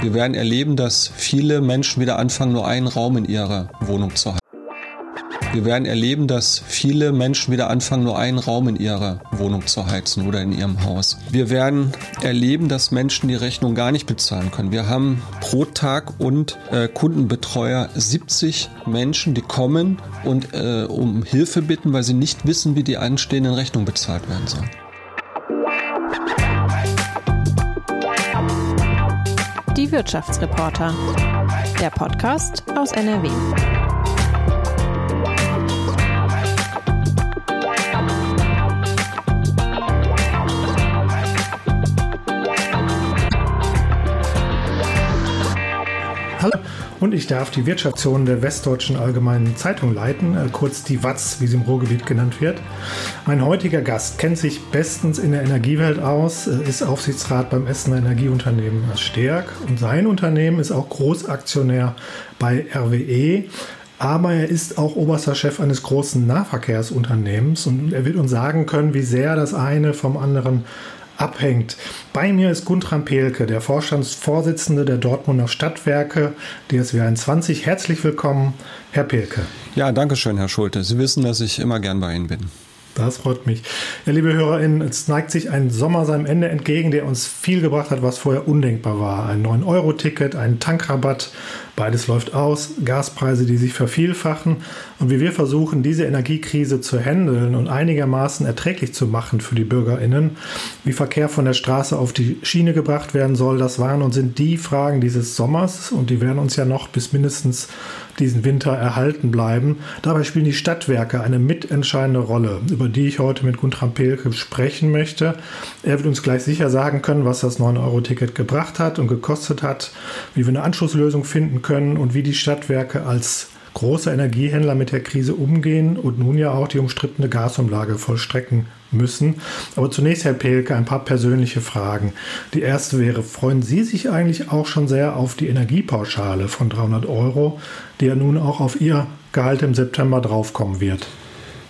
Wir werden erleben, dass viele Menschen wieder anfangen, nur einen Raum in ihrer Wohnung zu haben. Wir werden erleben, dass viele Menschen wieder anfangen, nur einen Raum in ihrer Wohnung zu heizen oder in ihrem Haus. Wir werden erleben, dass Menschen die Rechnung gar nicht bezahlen können. Wir haben pro Tag und äh, Kundenbetreuer 70 Menschen, die kommen und äh, um Hilfe bitten, weil sie nicht wissen, wie die anstehenden Rechnungen bezahlt werden sollen. Wirtschaftsreporter. Der Podcast aus NRW. Und ich darf die Wirtschaftszonen der Westdeutschen Allgemeinen Zeitung leiten, äh, kurz die WAZ, wie sie im Ruhrgebiet genannt wird. Mein heutiger Gast kennt sich bestens in der Energiewelt aus, äh, ist Aufsichtsrat beim Essener Energieunternehmen Stärk und sein Unternehmen ist auch Großaktionär bei RWE. Aber er ist auch oberster Chef eines großen Nahverkehrsunternehmens und er wird uns sagen können, wie sehr das eine vom anderen abhängt. Bei mir ist Guntram Pelke, der Vorstandsvorsitzende der Dortmunder Stadtwerke DSW 21. Herzlich willkommen, Herr Pelke. Ja, danke schön, Herr Schulte. Sie wissen, dass ich immer gern bei Ihnen bin. Das freut mich. Ja, liebe HörerInnen, es neigt sich ein Sommer seinem Ende entgegen, der uns viel gebracht hat, was vorher undenkbar war. Ein 9-Euro-Ticket, ein Tankrabatt, beides läuft aus, Gaspreise, die sich vervielfachen. Und wie wir versuchen, diese Energiekrise zu handeln und einigermaßen erträglich zu machen für die BürgerInnen, wie Verkehr von der Straße auf die Schiene gebracht werden soll, das waren und sind die Fragen dieses Sommers und die werden uns ja noch bis mindestens diesen Winter erhalten bleiben. Dabei spielen die Stadtwerke eine mitentscheidende Rolle, über die ich heute mit Guntram Pelke sprechen möchte. Er wird uns gleich sicher sagen können, was das 9-Euro-Ticket gebracht hat und gekostet hat, wie wir eine Anschlusslösung finden können und wie die Stadtwerke als große Energiehändler mit der Krise umgehen und nun ja auch die umstrittene Gasumlage vollstrecken müssen. Aber zunächst, Herr Pelke, ein paar persönliche Fragen. Die erste wäre, freuen Sie sich eigentlich auch schon sehr auf die Energiepauschale von 300 Euro, die ja nun auch auf Ihr Gehalt im September draufkommen wird?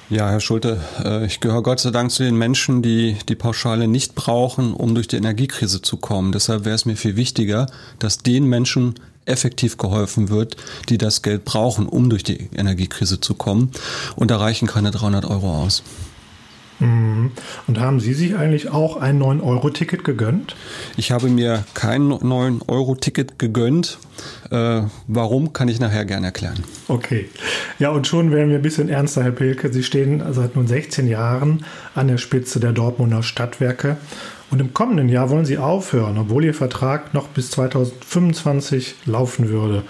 Ja, Herr Schulte, äh, ich gehöre Gott sei Dank zu den Menschen, die die Pauschale nicht brauchen, um durch die Energiekrise zu kommen. Deshalb wäre es mir viel wichtiger, dass den Menschen effektiv geholfen wird, die das Geld brauchen, um durch die Energiekrise zu kommen. Und da reichen keine 300 Euro aus. Mhm. Und haben Sie sich eigentlich auch ein 9-Euro-Ticket gegönnt? Ich habe mir kein 9-Euro-Ticket gegönnt. Äh, warum, kann ich nachher gerne erklären. Okay. Ja, und schon werden wir ein bisschen ernster, Herr Pilke. Sie stehen seit nun 16 Jahren an der Spitze der Dortmunder Stadtwerke. Und im kommenden Jahr wollen Sie aufhören, obwohl Ihr Vertrag noch bis 2025 laufen würde.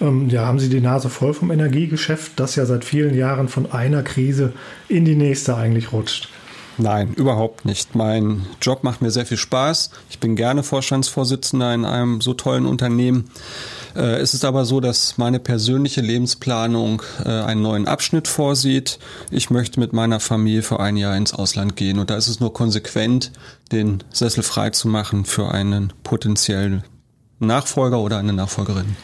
Ähm, ja, haben Sie die Nase voll vom Energiegeschäft, das ja seit vielen Jahren von einer Krise in die nächste eigentlich rutscht? Nein, überhaupt nicht. Mein Job macht mir sehr viel Spaß. Ich bin gerne Vorstandsvorsitzender in einem so tollen Unternehmen. Äh, es ist aber so, dass meine persönliche Lebensplanung äh, einen neuen Abschnitt vorsieht. Ich möchte mit meiner Familie für ein Jahr ins Ausland gehen und da ist es nur konsequent, den Sessel frei zu machen für einen potenziellen Nachfolger oder eine Nachfolgerin.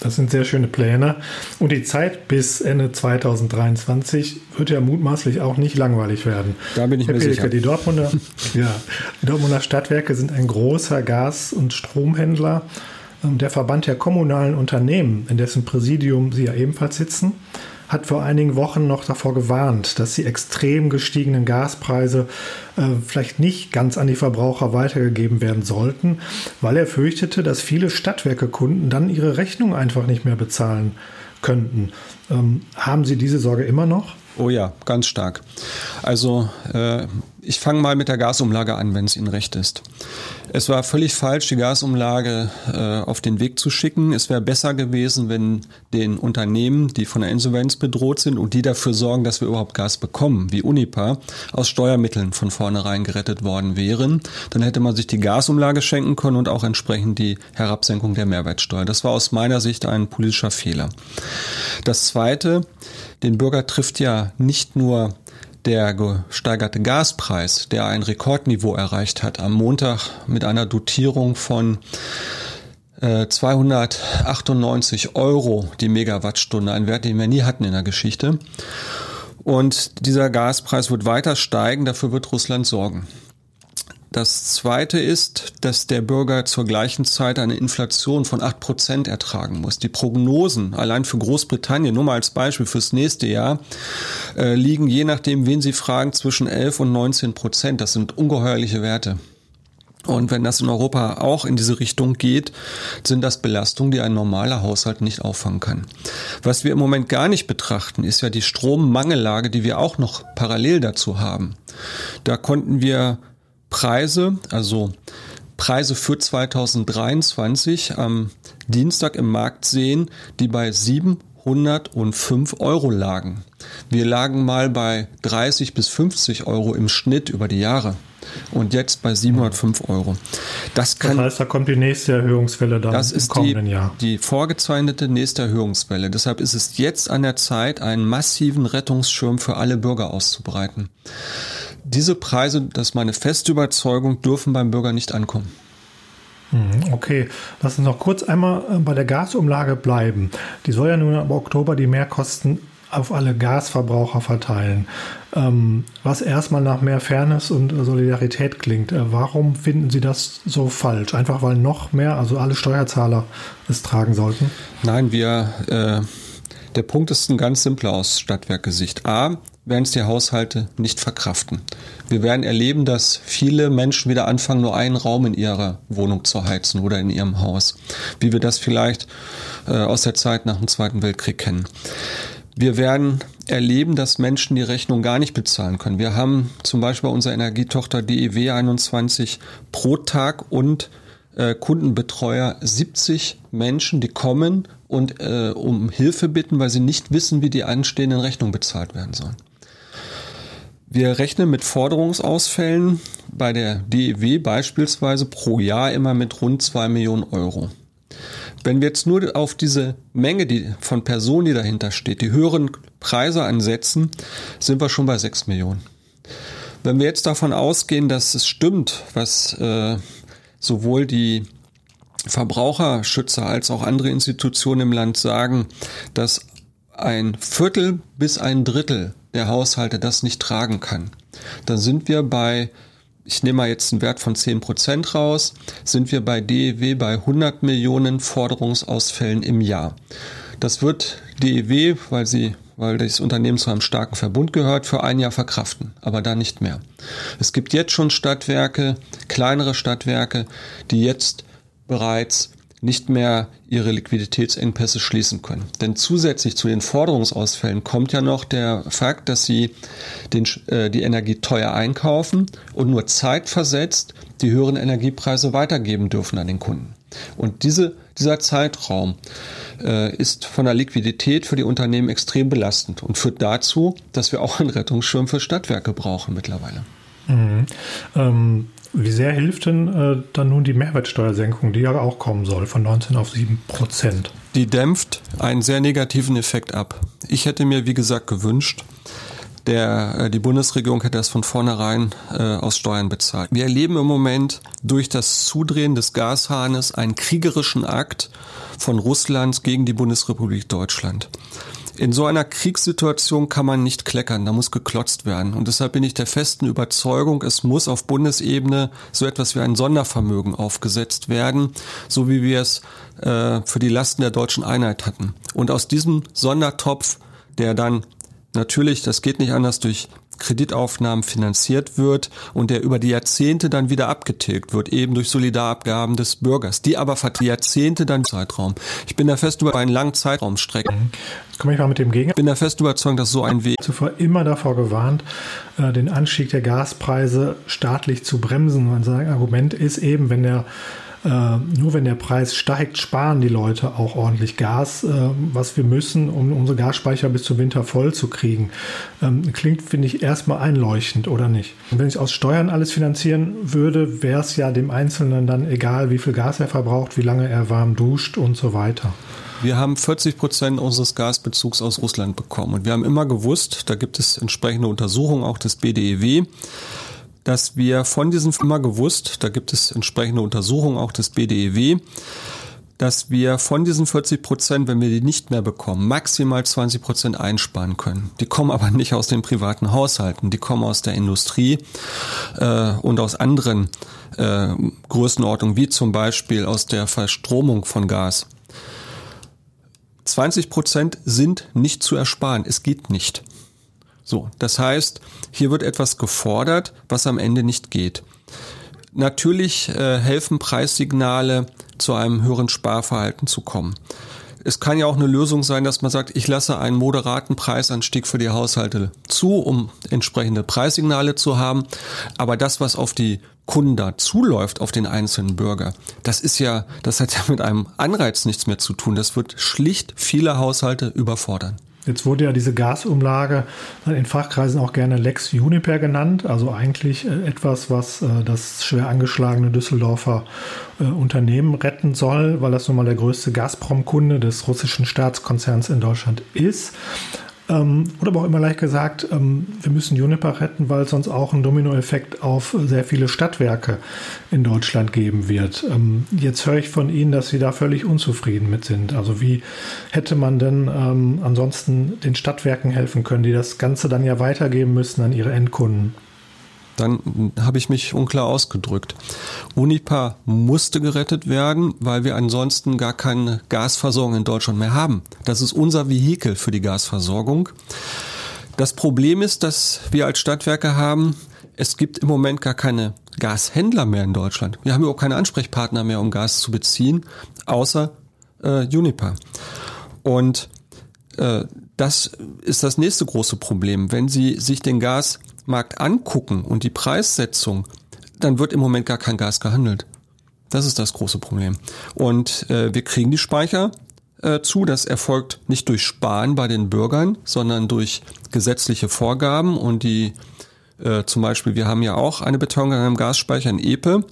Das sind sehr schöne Pläne. Und die Zeit bis Ende 2023 wird ja mutmaßlich auch nicht langweilig werden. Da bin ich Herr mir Pelke, sicher. Die Dortmunder, ja, die Dortmunder Stadtwerke sind ein großer Gas- und Stromhändler. Ähm, der Verband der kommunalen Unternehmen, in dessen Präsidium Sie ja ebenfalls sitzen, hat vor einigen Wochen noch davor gewarnt, dass die extrem gestiegenen Gaspreise äh, vielleicht nicht ganz an die Verbraucher weitergegeben werden sollten, weil er fürchtete, dass viele Stadtwerkekunden dann ihre Rechnung einfach nicht mehr bezahlen könnten. Ähm, haben Sie diese Sorge immer noch? Oh ja, ganz stark. Also äh, ich fange mal mit der Gasumlage an, wenn es Ihnen recht ist. Es war völlig falsch, die Gasumlage äh, auf den Weg zu schicken. Es wäre besser gewesen, wenn den Unternehmen, die von der Insolvenz bedroht sind und die dafür sorgen, dass wir überhaupt Gas bekommen, wie Unipa, aus Steuermitteln von vornherein gerettet worden wären. Dann hätte man sich die Gasumlage schenken können und auch entsprechend die Herabsenkung der Mehrwertsteuer. Das war aus meiner Sicht ein politischer Fehler. Das Zweite, den Bürger trifft ja nicht nur der gesteigerte Gaspreis, der ein Rekordniveau erreicht hat, am Montag mit einer Dotierung von 298 äh, Euro die Megawattstunde, ein Wert, den wir nie hatten in der Geschichte. Und dieser Gaspreis wird weiter steigen, dafür wird Russland sorgen. Das zweite ist, dass der Bürger zur gleichen Zeit eine Inflation von acht Prozent ertragen muss. Die Prognosen allein für Großbritannien, nur mal als Beispiel fürs nächste Jahr, äh, liegen je nachdem, wen Sie fragen, zwischen 11 und 19 Prozent. Das sind ungeheuerliche Werte. Und wenn das in Europa auch in diese Richtung geht, sind das Belastungen, die ein normaler Haushalt nicht auffangen kann. Was wir im Moment gar nicht betrachten, ist ja die Strommangellage, die wir auch noch parallel dazu haben. Da konnten wir Preise, also Preise für 2023 am Dienstag im Markt sehen, die bei 705 Euro lagen. Wir lagen mal bei 30 bis 50 Euro im Schnitt über die Jahre und jetzt bei 705 Euro. Das, kann, das heißt, da kommt die nächste Erhöhungswelle dann das im kommenden die, Jahr. Die vorgezeichnete nächste Erhöhungswelle. Deshalb ist es jetzt an der Zeit, einen massiven Rettungsschirm für alle Bürger auszubreiten. Diese Preise, das ist meine feste Überzeugung, dürfen beim Bürger nicht ankommen. Mhm, okay, lass uns noch kurz einmal äh, bei der Gasumlage bleiben. Die soll ja nun im Oktober die Mehrkosten auf alle Gasverbraucher verteilen. Ähm, was erstmal nach mehr Fairness und Solidarität klingt. Äh, warum finden Sie das so falsch? Einfach weil noch mehr, also alle Steuerzahler es tragen sollten? Nein, wir, äh, der Punkt ist ein ganz simpler aus Stadtwerkesicht. A, werden es die Haushalte nicht verkraften. Wir werden erleben, dass viele Menschen wieder anfangen, nur einen Raum in ihrer Wohnung zu heizen oder in ihrem Haus, wie wir das vielleicht äh, aus der Zeit nach dem Zweiten Weltkrieg kennen. Wir werden erleben, dass Menschen die Rechnung gar nicht bezahlen können. Wir haben zum Beispiel bei unserer Energietochter DEW 21 pro Tag und äh, Kundenbetreuer 70 Menschen, die kommen und äh, um Hilfe bitten, weil sie nicht wissen, wie die anstehenden Rechnungen bezahlt werden sollen. Wir rechnen mit Forderungsausfällen bei der DEW beispielsweise pro Jahr immer mit rund zwei Millionen Euro. Wenn wir jetzt nur auf diese Menge die, von Personen, die dahinter steht, die höheren Preise ansetzen, sind wir schon bei 6 Millionen. Wenn wir jetzt davon ausgehen, dass es stimmt, was äh, sowohl die Verbraucherschützer als auch andere Institutionen im Land sagen, dass ein Viertel bis ein Drittel der Haushalte das nicht tragen kann, dann sind wir bei ich nehme mal jetzt einen Wert von 10% raus, sind wir bei DEW bei 100 Millionen Forderungsausfällen im Jahr. Das wird DEW, weil sie weil das Unternehmen zu einem starken Verbund gehört, für ein Jahr verkraften, aber da nicht mehr. Es gibt jetzt schon Stadtwerke, kleinere Stadtwerke, die jetzt bereits nicht mehr ihre Liquiditätsengpässe schließen können. Denn zusätzlich zu den Forderungsausfällen kommt ja noch der Fakt, dass sie den, äh, die Energie teuer einkaufen und nur zeitversetzt die höheren Energiepreise weitergeben dürfen an den Kunden. Und diese, dieser Zeitraum äh, ist von der Liquidität für die Unternehmen extrem belastend und führt dazu, dass wir auch einen Rettungsschirm für Stadtwerke brauchen mittlerweile. Mhm. Ähm wie sehr hilft denn äh, dann nun die Mehrwertsteuersenkung, die ja auch kommen soll, von 19 auf 7 Prozent? Die dämpft einen sehr negativen Effekt ab. Ich hätte mir, wie gesagt, gewünscht, der, äh, die Bundesregierung hätte das von vornherein äh, aus Steuern bezahlt. Wir erleben im Moment durch das Zudrehen des Gashahnes einen kriegerischen Akt von Russland gegen die Bundesrepublik Deutschland. In so einer Kriegssituation kann man nicht kleckern, da muss geklotzt werden. Und deshalb bin ich der festen Überzeugung, es muss auf Bundesebene so etwas wie ein Sondervermögen aufgesetzt werden, so wie wir es äh, für die Lasten der deutschen Einheit hatten. Und aus diesem Sondertopf, der dann natürlich, das geht nicht anders, durch Kreditaufnahmen finanziert wird und der über die Jahrzehnte dann wieder abgetilgt wird, eben durch Solidarabgaben des Bürgers, die aber für Jahrzehnte dann Zeitraum. Ich bin da fest über einen langen Zeitraum strecken. Mhm. Komme ich mal mit dem Gegen. Ich bin da fest überzeugt, dass so ein Weg. Zuvor immer davor gewarnt, äh, den Anstieg der Gaspreise staatlich zu bremsen. Mein Argument ist eben, wenn der nur wenn der Preis steigt, sparen die Leute auch ordentlich Gas, äh, was wir müssen, um unsere Gasspeicher bis zum Winter voll zu kriegen. Ähm, klingt, finde ich, erstmal einleuchtend, oder nicht? Und wenn ich aus Steuern alles finanzieren würde, wäre es ja dem Einzelnen dann egal, wie viel Gas er verbraucht, wie lange er warm duscht und so weiter. Wir haben 40 Prozent unseres Gasbezugs aus Russland bekommen. Und wir haben immer gewusst, da gibt es entsprechende Untersuchungen auch des BDEW, dass wir von diesem immer gewusst, da gibt es entsprechende Untersuchungen auch des BDEW, dass wir von diesen 40 Prozent, wenn wir die nicht mehr bekommen, maximal 20 Prozent einsparen können. Die kommen aber nicht aus den privaten Haushalten, die kommen aus der Industrie äh, und aus anderen äh, Größenordnungen, wie zum Beispiel aus der Verstromung von Gas. 20 Prozent sind nicht zu ersparen. Es geht nicht. So, das heißt, hier wird etwas gefordert, was am Ende nicht geht. Natürlich äh, helfen Preissignale, zu einem höheren Sparverhalten zu kommen. Es kann ja auch eine Lösung sein, dass man sagt, ich lasse einen moderaten Preisanstieg für die Haushalte zu, um entsprechende Preissignale zu haben. Aber das, was auf die Kunden da zuläuft, auf den einzelnen Bürger, das ist ja, das hat ja mit einem Anreiz nichts mehr zu tun. Das wird schlicht viele Haushalte überfordern. Jetzt wurde ja diese Gasumlage in Fachkreisen auch gerne Lex Juniper genannt, also eigentlich äh, etwas, was äh, das schwer angeschlagene Düsseldorfer äh, Unternehmen retten soll, weil das nun mal der größte Gazprom-Kunde des russischen Staatskonzerns in Deutschland ist. Ähm, oder aber auch immer leicht gesagt, ähm, wir müssen Juniper retten, weil es sonst auch einen Dominoeffekt auf sehr viele Stadtwerke in Deutschland geben wird. Ähm, jetzt höre ich von Ihnen, dass Sie da völlig unzufrieden mit sind. Also wie hätte man denn ähm, ansonsten den Stadtwerken helfen können, die das Ganze dann ja weitergeben müssen an ihre Endkunden? Dann habe ich mich unklar ausgedrückt. Unipa musste gerettet werden, weil wir ansonsten gar keine Gasversorgung in Deutschland mehr haben. Das ist unser Vehikel für die Gasversorgung. Das Problem ist, dass wir als Stadtwerke haben, es gibt im Moment gar keine Gashändler mehr in Deutschland. Wir haben überhaupt keine Ansprechpartner mehr, um Gas zu beziehen, außer äh, Unipa. Und das ist das nächste große Problem. Wenn Sie sich den Gas Markt angucken und die Preissetzung, dann wird im Moment gar kein Gas gehandelt. Das ist das große Problem. Und äh, wir kriegen die Speicher äh, zu. Das erfolgt nicht durch Sparen bei den Bürgern, sondern durch gesetzliche Vorgaben. Und die äh, zum Beispiel, wir haben ja auch eine Betonung einem Gasspeicher in Epe.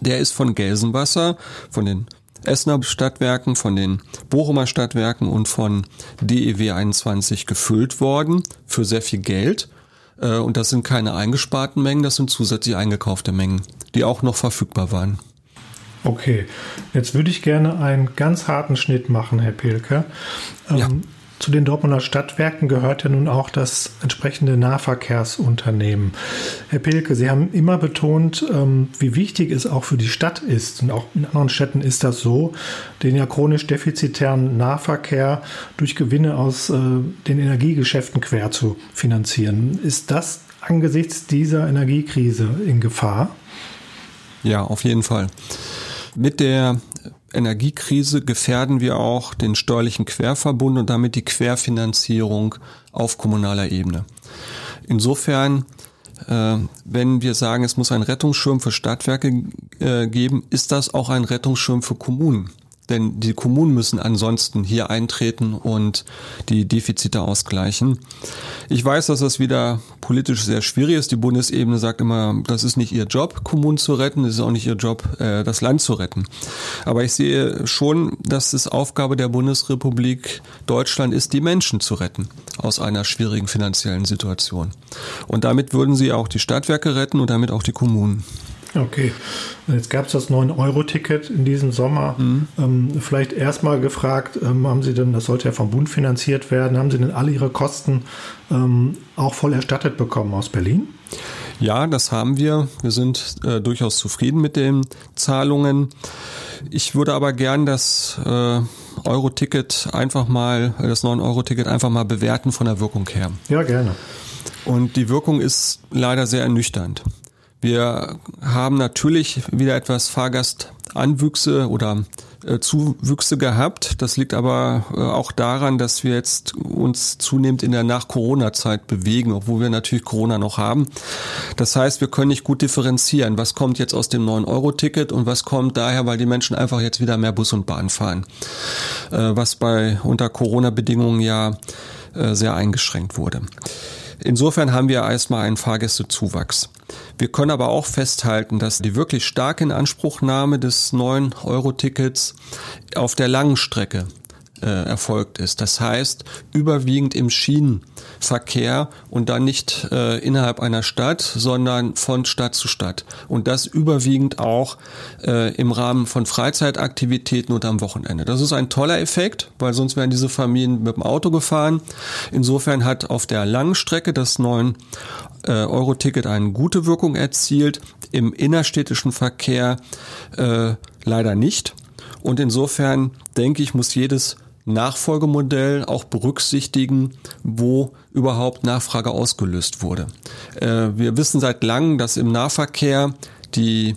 Der ist von Gelsenwasser, von den Essener Stadtwerken, von den Bochumer Stadtwerken und von DEW 21 gefüllt worden für sehr viel Geld. Äh, und das sind keine eingesparten Mengen, das sind zusätzlich eingekaufte Mengen, die auch noch verfügbar waren. Okay, jetzt würde ich gerne einen ganz harten Schnitt machen, Herr Pilke. Ja. Zu den Dortmunder Stadtwerken gehört ja nun auch das entsprechende Nahverkehrsunternehmen. Herr Pilke, Sie haben immer betont, ähm, wie wichtig es auch für die Stadt ist. Und auch in anderen Städten ist das so, den ja chronisch defizitären Nahverkehr durch Gewinne aus äh, den Energiegeschäften quer zu finanzieren. Ist das angesichts dieser Energiekrise in Gefahr? Ja, auf jeden Fall. Mit der Energiekrise gefährden wir auch den steuerlichen Querverbund und damit die Querfinanzierung auf kommunaler Ebene. Insofern, äh, wenn wir sagen, es muss einen Rettungsschirm für Stadtwerke äh, geben, ist das auch ein Rettungsschirm für Kommunen. Denn die Kommunen müssen ansonsten hier eintreten und die Defizite ausgleichen. Ich weiß, dass das wieder politisch sehr schwierig ist. Die Bundesebene sagt immer, das ist nicht ihr Job, Kommunen zu retten, es ist auch nicht ihr Job, äh, das Land zu retten. Aber ich sehe schon, dass es Aufgabe der Bundesrepublik Deutschland ist, die Menschen zu retten aus einer schwierigen finanziellen Situation. Und damit würden sie auch die Stadtwerke retten und damit auch die Kommunen. Okay, jetzt gab es das 9-Euro-Ticket in diesem Sommer. Mhm. Ähm, vielleicht erstmal gefragt, ähm, haben Sie denn, das sollte ja vom Bund finanziert werden, haben Sie denn alle Ihre Kosten ähm, auch voll erstattet bekommen aus Berlin? Ja, das haben wir. Wir sind äh, durchaus zufrieden mit den Zahlungen. Ich würde aber gern das äh, Euro-Ticket einfach mal, das 9-Euro-Ticket einfach mal bewerten von der Wirkung her. Ja, gerne. Und die Wirkung ist leider sehr ernüchternd. Wir haben natürlich wieder etwas Fahrgastanwüchse oder äh, Zuwüchse gehabt. Das liegt aber äh, auch daran, dass wir jetzt uns zunehmend in der Nach-Corona-Zeit bewegen, obwohl wir natürlich Corona noch haben. Das heißt, wir können nicht gut differenzieren, was kommt jetzt aus dem 9-Euro-Ticket und was kommt daher, weil die Menschen einfach jetzt wieder mehr Bus und Bahn fahren. Äh, was bei unter Corona-Bedingungen ja sehr eingeschränkt wurde. Insofern haben wir erstmal einen Fahrgästezuwachs. Wir können aber auch festhalten, dass die wirklich starke Inanspruchnahme des neuen Euro-Tickets auf der langen Strecke äh, erfolgt ist. Das heißt, überwiegend im Schienenverkehr und dann nicht äh, innerhalb einer Stadt, sondern von Stadt zu Stadt. Und das überwiegend auch äh, im Rahmen von Freizeitaktivitäten und am Wochenende. Das ist ein toller Effekt, weil sonst wären diese Familien mit dem Auto gefahren. Insofern hat auf der langen Strecke das 9 äh, Euro-Ticket eine gute Wirkung erzielt, im innerstädtischen Verkehr äh, leider nicht. Und insofern denke ich, muss jedes Nachfolgemodell auch berücksichtigen, wo überhaupt Nachfrage ausgelöst wurde. Äh, wir wissen seit langem, dass im Nahverkehr die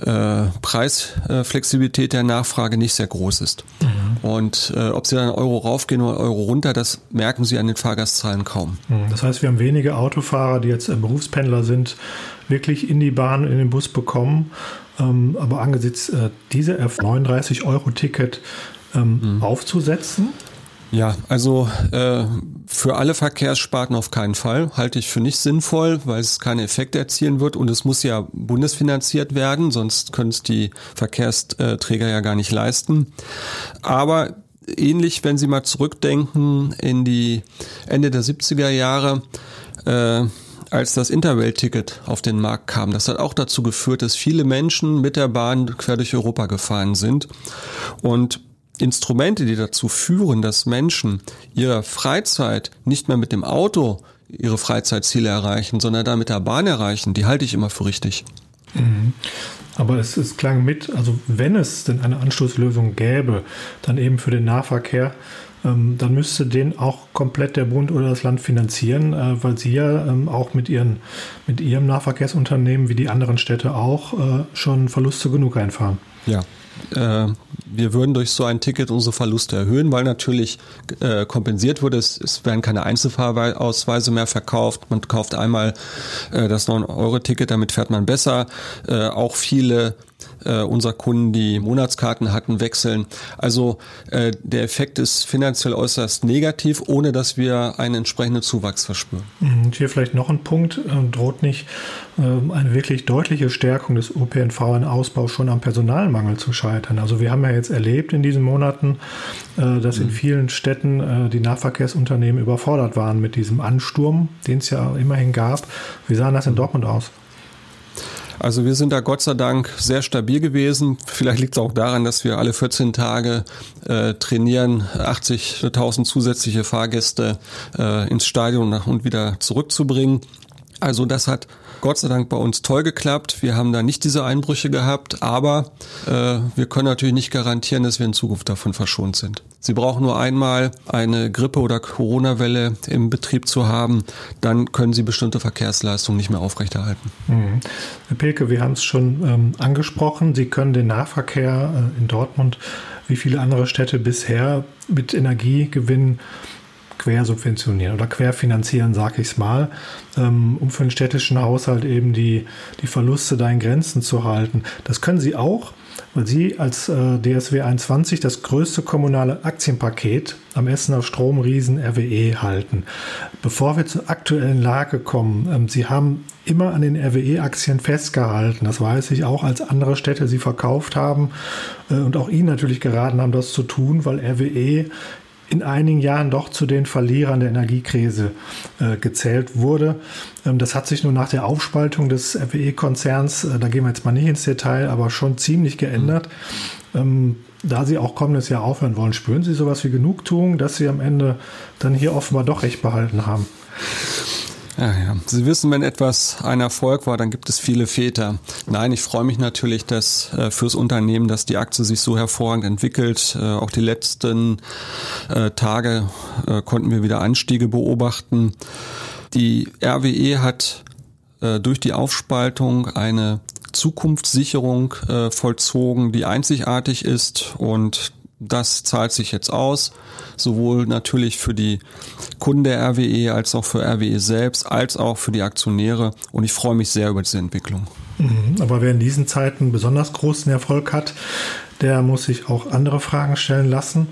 äh, Preisflexibilität der Nachfrage nicht sehr groß ist. Mhm. Und äh, ob sie dann Euro raufgehen oder Euro runter, das merken sie an den Fahrgastzahlen kaum. Mhm. Das heißt, wir haben wenige Autofahrer, die jetzt äh, Berufspendler sind, wirklich in die Bahn, in den Bus bekommen. Ähm, aber angesichts äh, dieser F39-Euro-Ticket ähm, mhm. aufzusetzen, ja, also äh, für alle Verkehrssparten auf keinen Fall. Halte ich für nicht sinnvoll, weil es keine Effekte erzielen wird und es muss ja bundesfinanziert werden, sonst können es die Verkehrsträger ja gar nicht leisten. Aber ähnlich, wenn Sie mal zurückdenken in die Ende der 70er Jahre, äh, als das Interrail-Ticket auf den Markt kam. Das hat auch dazu geführt, dass viele Menschen mit der Bahn quer durch Europa gefahren sind. Und Instrumente, die dazu führen, dass Menschen ihre Freizeit nicht mehr mit dem Auto ihre Freizeitziele erreichen, sondern da mit der Bahn erreichen, die halte ich immer für richtig. Mhm. Aber es, es klang mit, also wenn es denn eine Anschlusslösung gäbe, dann eben für den Nahverkehr, ähm, dann müsste den auch komplett der Bund oder das Land finanzieren, äh, weil sie ja ähm, auch mit, ihren, mit ihrem Nahverkehrsunternehmen, wie die anderen Städte auch, äh, schon Verluste genug einfahren. Ja, äh, wir würden durch so ein Ticket unsere Verluste erhöhen, weil natürlich äh, kompensiert wurde. Es, es werden keine Einzelfahrausweise mehr verkauft. Man kauft einmal äh, das 9-Euro-Ticket, damit fährt man besser. Äh, auch viele äh, unserer Kunden, die Monatskarten hatten, wechseln. Also äh, der Effekt ist finanziell äußerst negativ, ohne dass wir einen entsprechenden Zuwachs verspüren. Und mhm, hier vielleicht noch ein Punkt, äh, droht nicht äh, eine wirklich deutliche Stärkung des ÖPNV in Ausbau schon am Personalmangel zu scheitern. Also wir haben ja jetzt erlebt in diesen Monaten, äh, dass in mhm. vielen Städten äh, die Nahverkehrsunternehmen überfordert waren mit diesem Ansturm, den es ja immerhin gab. Wie sah das in Dortmund aus? Also wir sind da Gott sei Dank sehr stabil gewesen. Vielleicht liegt es auch daran, dass wir alle 14 Tage äh, trainieren, 80.000 zusätzliche Fahrgäste äh, ins Stadion und wieder zurückzubringen. Also das hat Gott sei Dank bei uns toll geklappt. Wir haben da nicht diese Einbrüche gehabt, aber äh, wir können natürlich nicht garantieren, dass wir in Zukunft davon verschont sind. Sie brauchen nur einmal eine Grippe- oder Corona-Welle im Betrieb zu haben, dann können Sie bestimmte Verkehrsleistungen nicht mehr aufrechterhalten. Mhm. Herr Pilke, wir haben es schon ähm, angesprochen. Sie können den Nahverkehr äh, in Dortmund wie viele andere Städte bisher mit Energiegewinn quersubventionieren oder querfinanzieren, sage ich es mal, ähm, um für den städtischen Haushalt eben die, die Verluste da in Grenzen zu halten. Das können Sie auch, weil Sie als äh, DSW 21 das größte kommunale Aktienpaket am Essener Stromriesen RWE halten. Bevor wir zur aktuellen Lage kommen, ähm, Sie haben immer an den RWE-Aktien festgehalten. Das weiß ich auch, als andere Städte sie verkauft haben äh, und auch Ihnen natürlich geraten haben, das zu tun, weil RWE in einigen Jahren doch zu den Verlierern der Energiekrise äh, gezählt wurde. Ähm, das hat sich nur nach der Aufspaltung des RWE-Konzerns, äh, da gehen wir jetzt mal nicht ins Detail, aber schon ziemlich geändert. Ähm, da Sie auch kommendes Jahr aufhören wollen, spüren Sie sowas wie Genugtuung, dass Sie am Ende dann hier offenbar doch recht behalten haben? Ja, ja. Sie wissen, wenn etwas ein Erfolg war, dann gibt es viele Väter. Nein, ich freue mich natürlich, dass äh, fürs Unternehmen, dass die Aktie sich so hervorragend entwickelt. Äh, auch die letzten äh, Tage äh, konnten wir wieder Anstiege beobachten. Die RWE hat äh, durch die Aufspaltung eine Zukunftssicherung äh, vollzogen, die einzigartig ist und das zahlt sich jetzt aus, sowohl natürlich für die Kunden der RWE als auch für RWE selbst, als auch für die Aktionäre. Und ich freue mich sehr über diese Entwicklung. Mhm. Aber wer in diesen Zeiten besonders großen Erfolg hat, der muss sich auch andere Fragen stellen lassen.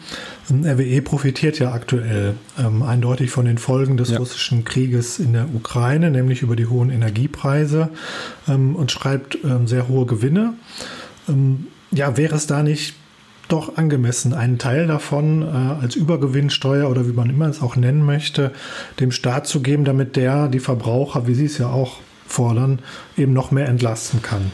RWE profitiert ja aktuell ähm, eindeutig von den Folgen des ja. russischen Krieges in der Ukraine, nämlich über die hohen Energiepreise ähm, und schreibt ähm, sehr hohe Gewinne. Ähm, ja, wäre es da nicht doch angemessen, einen Teil davon äh, als Übergewinnsteuer oder wie man immer es auch nennen möchte, dem Staat zu geben, damit der die Verbraucher, wie Sie es ja auch fordern, eben noch mehr entlasten kann.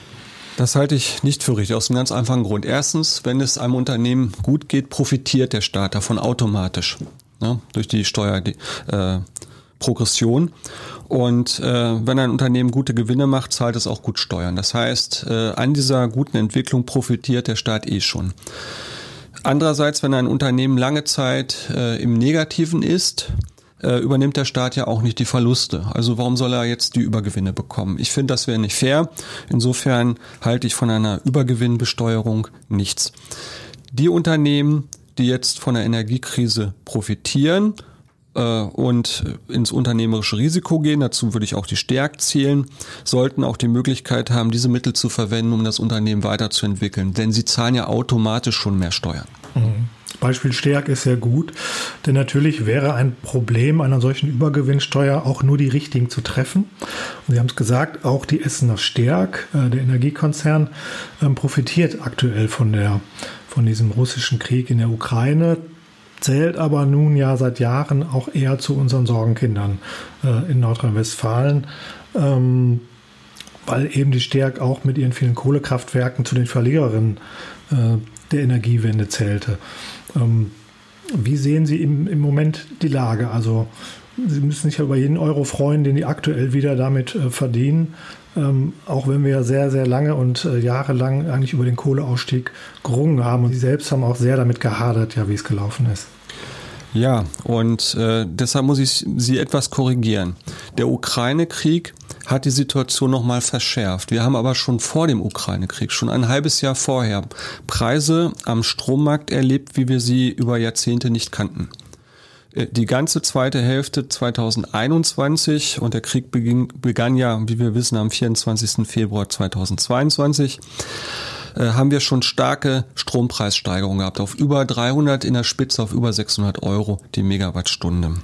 Das halte ich nicht für richtig, aus einem ganz einfachen Grund. Erstens, wenn es einem Unternehmen gut geht, profitiert der Staat davon automatisch ne, durch die Steuerprogression. Äh, Und äh, wenn ein Unternehmen gute Gewinne macht, zahlt es auch gut Steuern. Das heißt, äh, an dieser guten Entwicklung profitiert der Staat eh schon. Andererseits, wenn ein Unternehmen lange Zeit äh, im Negativen ist, äh, übernimmt der Staat ja auch nicht die Verluste. Also warum soll er jetzt die Übergewinne bekommen? Ich finde, das wäre nicht fair. Insofern halte ich von einer Übergewinnbesteuerung nichts. Die Unternehmen, die jetzt von der Energiekrise profitieren, und ins unternehmerische Risiko gehen, dazu würde ich auch die Stärk zählen, sollten auch die Möglichkeit haben, diese Mittel zu verwenden, um das Unternehmen weiterzuentwickeln. Denn sie zahlen ja automatisch schon mehr Steuern. Mhm. Beispiel Stärk ist sehr gut, denn natürlich wäre ein Problem einer solchen Übergewinnsteuer auch nur die richtigen zu treffen. Und Sie haben es gesagt, auch die Essener Stärk, äh, der Energiekonzern, ähm, profitiert aktuell von der von diesem russischen Krieg in der Ukraine, zählt aber nun ja seit Jahren auch eher zu unseren Sorgenkindern äh, in Nordrhein-Westfalen. Ähm, weil eben die Stärk auch mit ihren vielen Kohlekraftwerken zu den Verliererinnen äh, der Energiewende zählte. Ähm, wie sehen Sie im, im Moment die Lage? Also Sie müssen sich ja über jeden Euro freuen, den die aktuell wieder damit äh, verdienen. Ähm, auch wenn wir sehr, sehr lange und äh, jahrelang eigentlich über den Kohleausstieg gerungen haben. Und Sie selbst haben auch sehr damit gehadert, ja, wie es gelaufen ist. Ja, und äh, deshalb muss ich Sie etwas korrigieren. Der Ukraine-Krieg hat die Situation nochmal verschärft. Wir haben aber schon vor dem Ukraine-Krieg, schon ein halbes Jahr vorher, Preise am Strommarkt erlebt, wie wir sie über Jahrzehnte nicht kannten. Äh, die ganze zweite Hälfte 2021 und der Krieg beging, begann ja, wie wir wissen, am 24. Februar 2022 äh, haben wir schon starke Strompreissteigerungen gehabt, auf über 300 in der Spitze, auf über 600 Euro die Megawattstunde.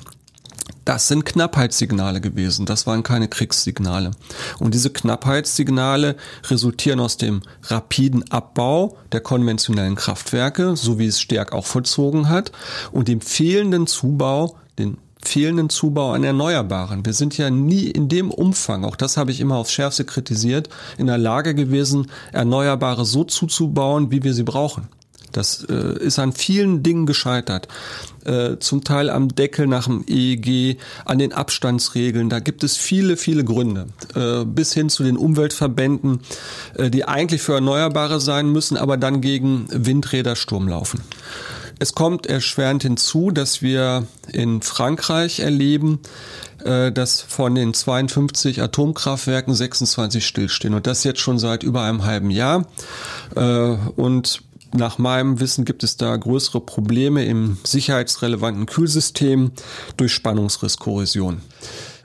Das sind Knappheitssignale gewesen, das waren keine Kriegssignale. Und diese Knappheitssignale resultieren aus dem rapiden Abbau der konventionellen Kraftwerke, so wie es Stärk auch vollzogen hat, und dem fehlenden Zubau, den fehlenden Zubau an Erneuerbaren. Wir sind ja nie in dem Umfang, auch das habe ich immer aufs Schärfste kritisiert, in der Lage gewesen, Erneuerbare so zuzubauen, wie wir sie brauchen. Das äh, ist an vielen Dingen gescheitert. Äh, zum Teil am Deckel nach dem EEG, an den Abstandsregeln. Da gibt es viele, viele Gründe. Äh, bis hin zu den Umweltverbänden, äh, die eigentlich für Erneuerbare sein müssen, aber dann gegen Windrädersturm laufen. Es kommt erschwerend hinzu, dass wir in Frankreich erleben, äh, dass von den 52 Atomkraftwerken 26 stillstehen und das jetzt schon seit über einem halben Jahr. Äh, und nach meinem Wissen gibt es da größere Probleme im sicherheitsrelevanten Kühlsystem durch Spannungsrisskorrosion.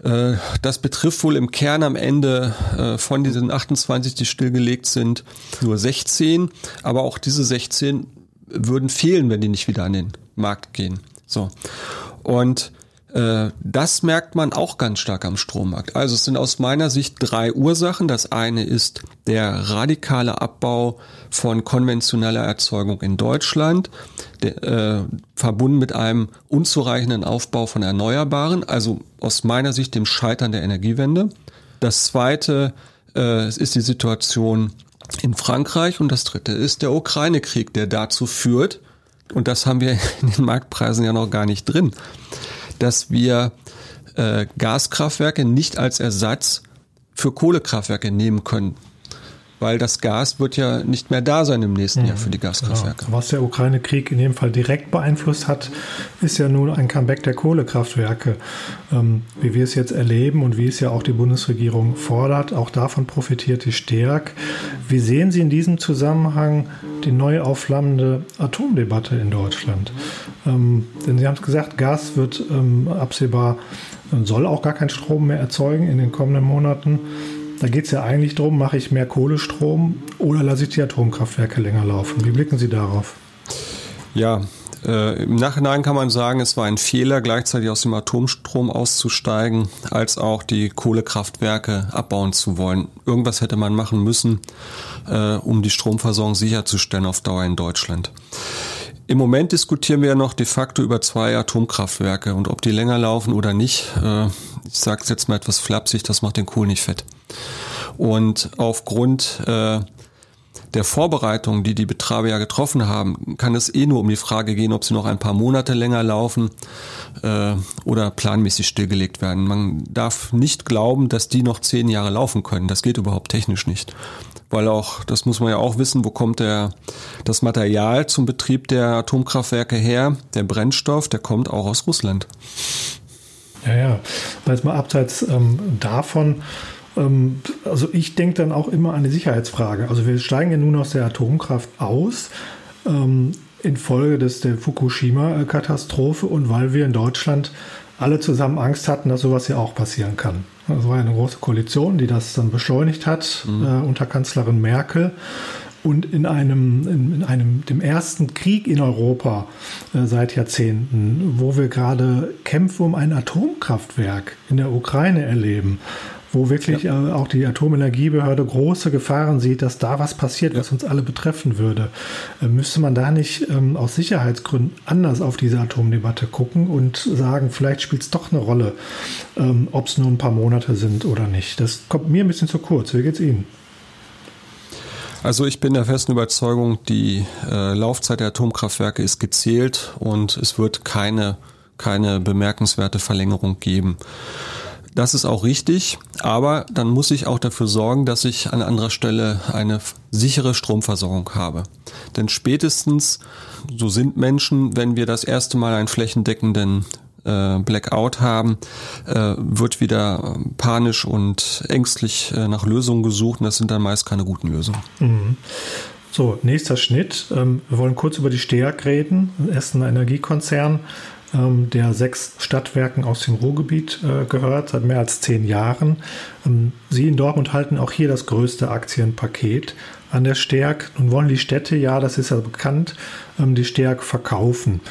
Äh, das betrifft wohl im Kern am Ende äh, von diesen 28, die stillgelegt sind, nur 16. Aber auch diese 16 würden fehlen, wenn die nicht wieder an den Markt gehen. So. Und das merkt man auch ganz stark am Strommarkt. Also es sind aus meiner Sicht drei Ursachen. Das eine ist der radikale Abbau von konventioneller Erzeugung in Deutschland, der, äh, verbunden mit einem unzureichenden Aufbau von Erneuerbaren, also aus meiner Sicht dem Scheitern der Energiewende. Das zweite äh, ist die Situation in Frankreich und das dritte ist der Ukraine-Krieg, der dazu führt, und das haben wir in den Marktpreisen ja noch gar nicht drin, dass wir äh, Gaskraftwerke nicht als Ersatz für Kohlekraftwerke nehmen können weil das Gas wird ja nicht mehr da sein im nächsten mhm. Jahr für die Gaskraftwerke. Genau. Was der Ukraine-Krieg in dem Fall direkt beeinflusst hat, ist ja nun ein Comeback der Kohlekraftwerke. Ähm, wie wir es jetzt erleben und wie es ja auch die Bundesregierung fordert, auch davon profitiert die Stärk. Wie sehen Sie in diesem Zusammenhang die neu aufflammende Atomdebatte in Deutschland? Ähm, denn Sie haben es gesagt, Gas wird ähm, absehbar soll auch gar keinen Strom mehr erzeugen in den kommenden Monaten. Da geht es ja eigentlich darum, mache ich mehr Kohlestrom oder lasse ich die Atomkraftwerke länger laufen? Wie blicken Sie darauf? Ja, Äh, Im Nachhinein kann man sagen, es war ein Fehler, gleichzeitig aus dem Atomstrom auszusteigen, als auch die Kohlekraftwerke abbauen zu wollen. Irgendwas hätte man machen müssen, äh, um die Stromversorgung sicherzustellen auf Dauer in Deutschland. Im Moment diskutieren wir ja noch de facto über zwei Atomkraftwerke und ob die länger laufen oder nicht. Äh, ich sage es jetzt mal etwas flapsig, das macht den Kohl nicht fett. Und aufgrund äh, der Vorbereitung, die die Betreiber ja getroffen haben, kann es eh nur um die Frage gehen, ob sie noch ein paar Monate länger laufen äh, oder planmäßig stillgelegt werden. Man darf nicht glauben, dass die noch zehn Jahre laufen können. Das geht überhaupt technisch nicht. Weil auch, das muss man ja auch wissen, wo kommt der, das Material zum Betrieb der Atomkraftwerke her? Der Brennstoff, der kommt auch aus Russland. Ja, ja. Jetzt mal abseits ähm, davon, ähm, also ich denke dann auch immer an die Sicherheitsfrage. Also wir steigen ja nun aus der Atomkraft aus ähm, infolge des, der Fukushima-Katastrophe und weil wir in Deutschland alle zusammen Angst hatten, dass sowas ja auch passieren kann. Es war eine große Koalition, die das dann beschleunigt hat mhm. äh, unter Kanzlerin Merkel. Und in einem, in, in, einem, dem ersten Krieg in Europa äh, seit Jahrzehnten, wo wir gerade Kämpfe um ein Atomkraftwerk in der Ukraine erleben, wo wirklich ja. Äh, auch die Atomenergiebehörde große Gefahren sieht, dass da was passiert, ja. was uns alle betreffen würde. Äh, müsste man da nicht ähm, aus Sicherheitsgründen anders auf diese Atomdebatte gucken und sagen, vielleicht spielt es doch eine Rolle, ähm, ob es nur ein paar Monate sind oder nicht? Das kommt mir ein bisschen zu kurz. Wie geht's Ihnen? Also ich bin der festen Überzeugung, die äh, Laufzeit der Atomkraftwerke ist gezählt und es wird keine, keine bemerkenswerte Verlängerung geben. Das ist auch richtig, aber dann muss ich auch dafür sorgen, dass ich an anderer Stelle eine sichere Stromversorgung habe. Denn spätestens, so sind Menschen, wenn wir das erste Mal einen flächendeckenden äh, Blackout haben, äh, wird wieder panisch und ängstlich äh, nach Lösungen gesucht und das sind dann meist keine guten Lösungen. Mhm. So, nächster Schnitt. Ähm, wir wollen kurz über die STEAG reden, Essen Energiekonzern ähm, der sechs Stadtwerken aus dem Ruhrgebiet äh, gehört, seit mehr als zehn Jahren. Ähm, Sie in Dortmund halten auch hier das größte Aktienpaket an der Stärk. Nun wollen die Städte, ja, das ist ja bekannt, ähm, die Stärk verkaufen.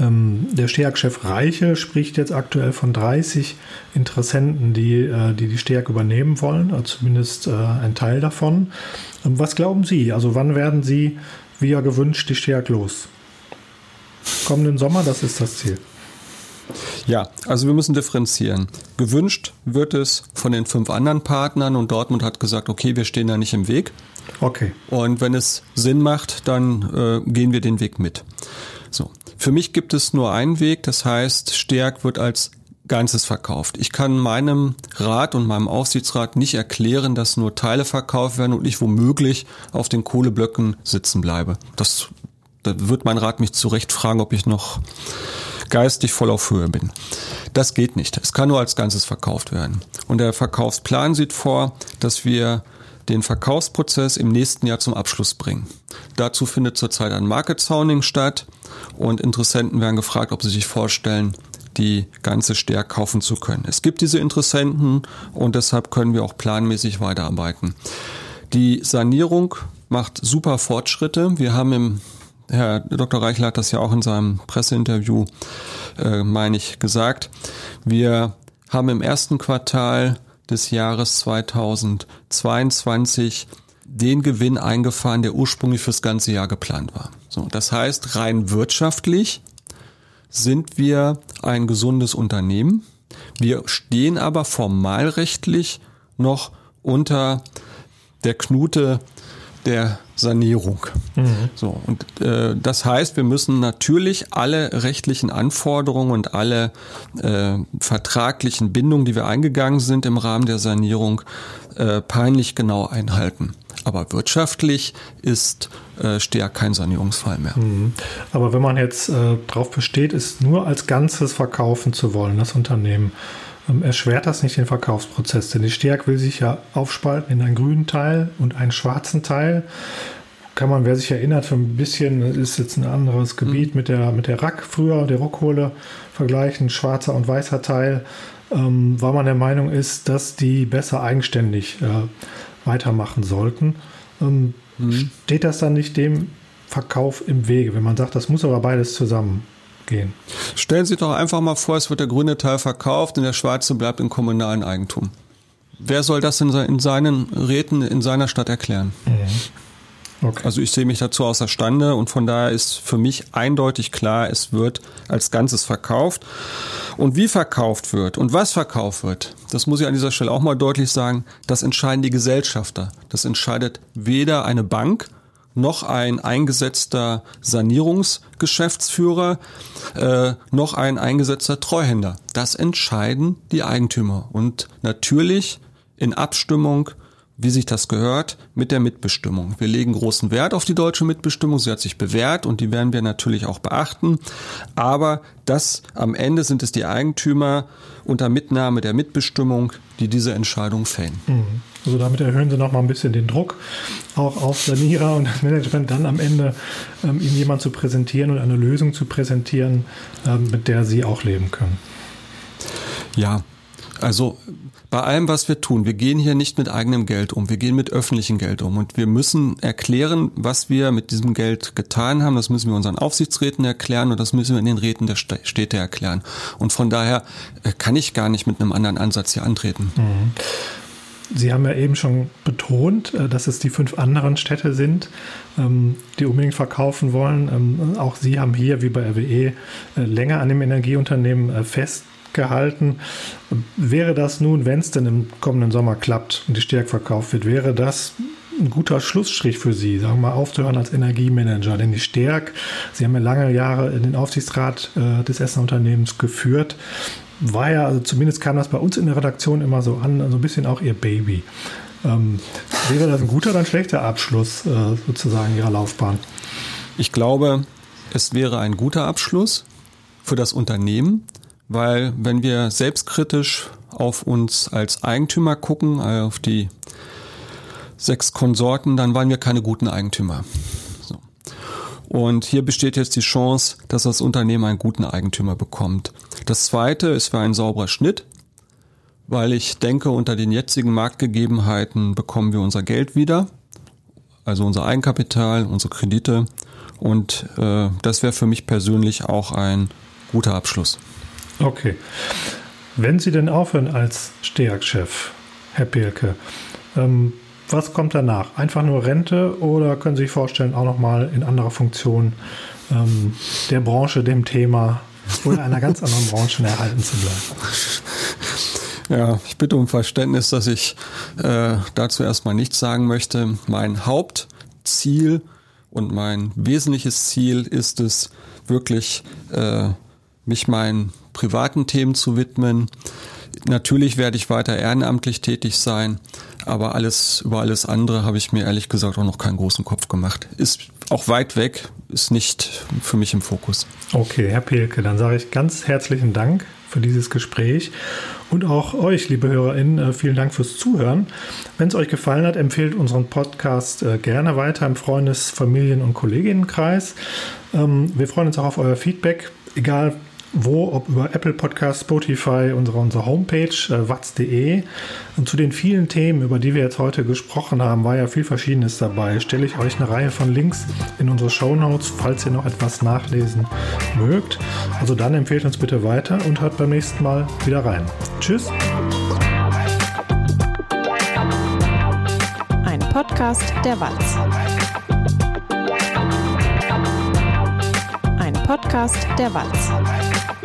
Ähm, der Stärk-Chef Reiche spricht jetzt aktuell von 30 Interessenten, die äh, die, die Stärk übernehmen wollen, also zumindest äh, ein Teil davon. Ähm, was glauben Sie? Also wann werden Sie, wie ja gewünscht, die Stärk los? Kommenden Sommer, das ist das Ziel. Ja, also wir müssen differenzieren. Gewünscht wird es von den fünf anderen Partnern und Dortmund hat gesagt, okay, wir stehen da nicht im Weg. Okay. Und wenn es Sinn macht, dann äh, gehen wir den Weg mit. So. Für mich gibt es nur einen Weg, das heißt, Stärk wird als Ganzes verkauft. Ich kann meinem Rat und meinem Aufsichtsrat nicht erklären, dass nur Teile verkauft werden und ich womöglich auf den Kohleblöcken sitzen bleibe. Das da wird mein Rat mich zu Recht fragen, ob ich noch geistig voll auf Höhe bin. Das geht nicht. Es kann nur als Ganzes verkauft werden. Und der Verkaufsplan sieht vor, dass wir den Verkaufsprozess im nächsten Jahr zum Abschluss bringen. Dazu findet zurzeit ein Market Sounding statt und Interessenten werden gefragt, ob sie sich vorstellen, die ganze Stärke kaufen zu können. Es gibt diese Interessenten und deshalb können wir auch planmäßig weiterarbeiten. Die Sanierung macht super Fortschritte. Wir haben im Herr Dr. Reichler hat das ja auch in seinem Presseinterview, äh, meine ich, gesagt. Wir haben im ersten Quartal des Jahres 2022 den Gewinn eingefahren, der ursprünglich fürs ganze Jahr geplant war. So, das heißt, rein wirtschaftlich sind wir ein gesundes Unternehmen. Wir stehen aber formalrechtlich noch unter der Knute der Sanierung. Mhm. So, und äh, das heißt, wir müssen natürlich alle rechtlichen Anforderungen und alle äh, vertraglichen Bindungen, die wir eingegangen sind im Rahmen der Sanierung, äh, peinlich genau einhalten. Aber wirtschaftlich ist äh, Steag kein Sanierungsfall mehr. Mhm. Aber wenn man jetzt äh, darauf besteht, es nur als Ganzes verkaufen zu wollen, das Unternehmen, erschwert das nicht den Verkaufsprozess, denn die Stärk will sich ja aufspalten in einen grünen Teil und einen schwarzen Teil. Kann man, wer sich erinnert, für ein bisschen, das ist jetzt ein anderes Gebiet mhm. mit der, mit der Rack früher, der Rockkohle vergleichen, schwarzer und weißer Teil, ähm, weil man der Meinung ist, dass die besser eigenständig äh, weitermachen sollten. Ähm, mhm. Steht das dann nicht dem Verkauf im Wege, wenn man sagt, das muss aber beides zusammen gehen? Stellen Sie doch einfach mal vor, es wird der grüne Teil verkauft und der schwarze bleibt im kommunalen Eigentum. Wer soll das in, seinen Räten in seiner Stadt erklären? Mhm. Okay. Also ich sehe mich dazu außerstande und von daher ist für mich eindeutig klar, es wird als Ganzes verkauft. Und wie verkauft wird und was verkauft wird, das muss ich an dieser Stelle auch mal deutlich sagen, das entscheiden die Gesellschafter. Das entscheidet weder eine Bank noch ein eingesetzter Sanierungsgeschäftsführer, äh, noch ein eingesetzter Treuhänder. Das entscheiden die Eigentümer und natürlich in Abstimmung wie sich das gehört, mit der Mitbestimmung. Wir legen großen Wert auf die deutsche Mitbestimmung. Sie hat sich bewährt und die werden wir natürlich auch beachten. Aber das am Ende sind es die Eigentümer unter Mitnahme der Mitbestimmung, die diese Entscheidung fällen. Mhm. Also damit erhöhen Sie noch mal ein bisschen den Druck auch auf Sanierer und das Management, dann am Ende ähm, Ihnen jemand zu präsentieren und eine Lösung zu präsentieren, ähm, mit der Sie auch leben können. Ja, also bei allem, was wir tun, wir gehen hier nicht mit eigenem Geld um, wir gehen mit öffentlichem Geld um und wir müssen erklären, was wir mit diesem Geld getan haben. Das müssen wir unseren Aufsichtsräten erklären und das müssen wir in den Räten der Städte erklären. Und von daher äh, kann ich gar nicht mit einem anderen Ansatz hier antreten. Mhm. Sie haben ja eben schon betont, äh, dass es die fünf anderen Städte sind, ähm, die unbedingt verkaufen wollen. Ähm, auch Sie haben hier, wie bei RWE, äh, länger an dem Energieunternehmen fest gehalten. Wäre das nun, wenn es denn im kommenden Sommer klappt und die Stärk verkauft wird, wäre das ein guter Schlussstrich für Sie, sagen wir mal, aufzuhören als Energiemanager? Denn die Stärk, Sie haben ja lange Jahre in den Aufsichtsrat äh, des Essener Unternehmens geführt, war ja, also zumindest kam das bei uns in der Redaktion immer so an, so ein bisschen auch Ihr Baby. Ähm, wäre das ein guter oder ein schlechter Abschluss äh, sozusagen Ihrer Laufbahn? Ich glaube, es wäre ein guter Abschluss für das Unternehmen, weil wenn wir selbstkritisch auf uns als Eigentümer gucken, äh, auf die sechs Konsorten, dann waren wir keine guten Eigentümer. Und hier besteht jetzt die Chance, dass das Unternehmen einen guten Eigentümer bekommt. Das zweite ist für ein sauberer Schnitt, weil ich denke, unter den jetzigen Marktgegebenheiten bekommen wir unser Geld wieder, also unser Eigenkapital, unsere Kredite. Und äh, das wäre für mich persönlich auch ein guter Abschluss. Okay. Wenn Sie denn aufhören als STEAG-Chef, Herr Pelke, ähm, was kommt danach? Einfach nur Rente oder können Sie sich vorstellen, auch nochmal in anderer Funktion ähm, der Branche, dem Thema oder einer ganz anderen Branche erhalten zu bleiben? Ja, ich bitte um Verständnis, dass ich äh, dazu erstmal nichts sagen möchte. Mein Hauptziel und mein wesentliches Ziel ist es, wirklich äh, mich meinen privaten Themen zu widmen. Natürlich werde ich weiter ehrenamtlich tätig sein, aber alles über alles andere habe ich mir ehrlich gesagt auch noch keinen großen Kopf gemacht. Ist auch weit weg, ist nicht für mich im Fokus. Okay, Herr Pelke, dann sage ich ganz herzlichen Dank für dieses Gespräch und auch euch, liebe HörerInnen, äh, vielen Dank fürs Zuhören. Wenn es euch gefallen hat, empfehlt unseren Podcast äh, gerne weiter im Freundes-, Familien- und Kolleginnenkreis. Ähm, wir freuen uns auch auf euer Feedback, egal wo, ob über Apple Podcast, Spotify, unsere, unsere Homepage, äh, watz.de. Und zu den vielen Themen, über die wir jetzt heute gesprochen haben, war ja viel Verschiedenes dabei. Stelle ich euch eine Reihe von Links in unsere Show Notes, falls ihr noch etwas nachlesen mögt. Also dann empfehlt uns bitte weiter und hört beim nächsten Mal wieder rein. Tschüss. Ein Podcast der Watz. Podcast der Walz.